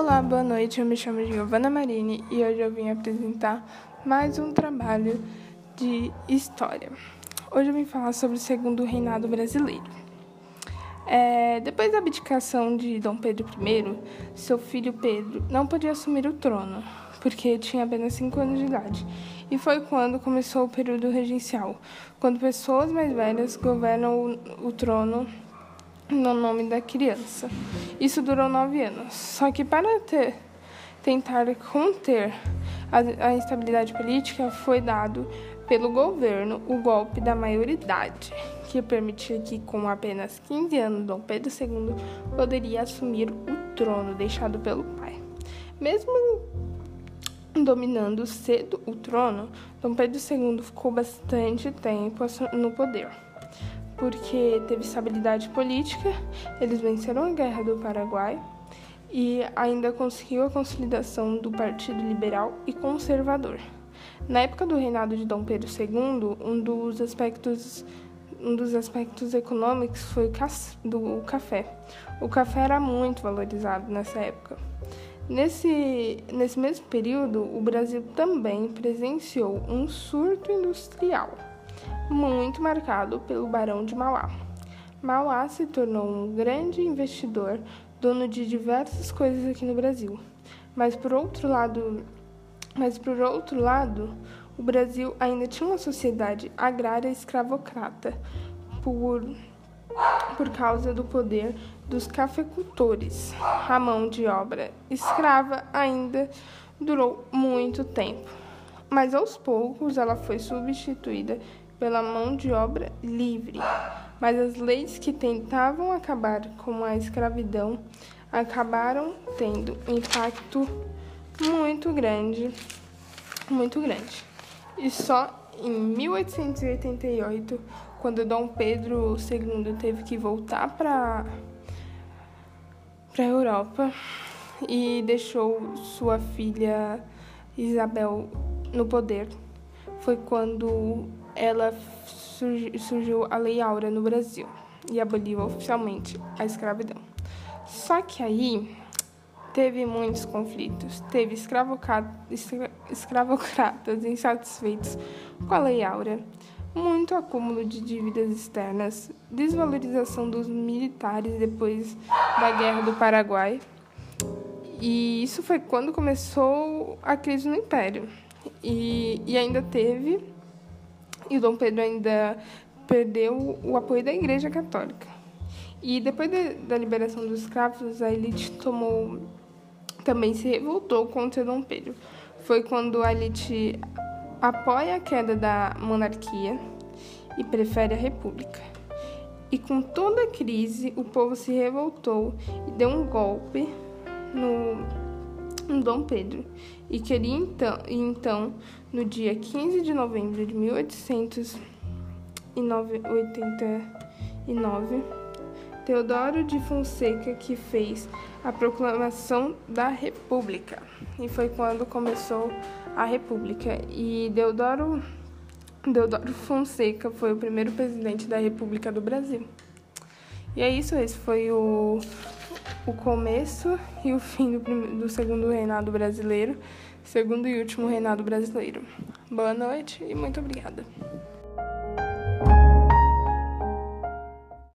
Olá, boa noite. Eu me chamo Giovana Marini e hoje eu vim apresentar mais um trabalho de história. Hoje eu vim falar sobre o segundo reinado brasileiro. É, depois da abdicação de Dom Pedro I, seu filho Pedro não podia assumir o trono, porque tinha apenas 5 anos de idade. E foi quando começou o período regencial, quando pessoas mais velhas governam o, o trono no nome da criança. Isso durou nove anos. Só que para ter, tentar conter a, a instabilidade política, foi dado pelo governo o golpe da maioridade, que permitia que, com apenas 15 anos, Dom Pedro II poderia assumir o trono deixado pelo pai. Mesmo dominando cedo o trono, Dom Pedro II ficou bastante tempo no poder porque teve estabilidade política, eles venceram a Guerra do Paraguai e ainda conseguiu a consolidação do Partido Liberal e Conservador. Na época do reinado de Dom Pedro II, um dos aspectos um dos aspectos econômicos foi do café. O café era muito valorizado nessa época. Nesse, nesse mesmo período, o Brasil também presenciou um surto industrial muito marcado pelo Barão de Mauá. Mauá se tornou um grande investidor, dono de diversas coisas aqui no Brasil. Mas por outro lado, mas por outro lado, o Brasil ainda tinha uma sociedade agrária escravocrata por por causa do poder dos cafeicultores. A mão de obra escrava ainda durou muito tempo, mas aos poucos ela foi substituída pela mão de obra livre, mas as leis que tentavam acabar com a escravidão acabaram tendo um impacto muito grande, muito grande. E só em 1888, quando Dom Pedro II teve que voltar para para a Europa e deixou sua filha Isabel no poder, foi quando ela surgiu a Lei Áurea no Brasil e aboliu oficialmente a escravidão. Só que aí teve muitos conflitos, teve escravocratas insatisfeitos com a Lei Áurea, muito acúmulo de dívidas externas, desvalorização dos militares depois da Guerra do Paraguai. E isso foi quando começou a crise no Império. E, e ainda teve e Dom Pedro ainda perdeu o apoio da Igreja Católica. E depois de, da liberação dos escravos, a elite tomou também se revoltou contra Dom Pedro. Foi quando a elite apoia a queda da monarquia e prefere a república. E com toda a crise, o povo se revoltou e deu um golpe no, no Dom Pedro e queria então, então, no dia 15 de novembro de 1889, Teodoro de Fonseca que fez a proclamação da República. E foi quando começou a República. E Deodoro, Deodoro Fonseca foi o primeiro presidente da República do Brasil. E é isso, esse foi o o começo e o fim do, do segundo reinado brasileiro, segundo e último reinado brasileiro. Boa noite e muito obrigada.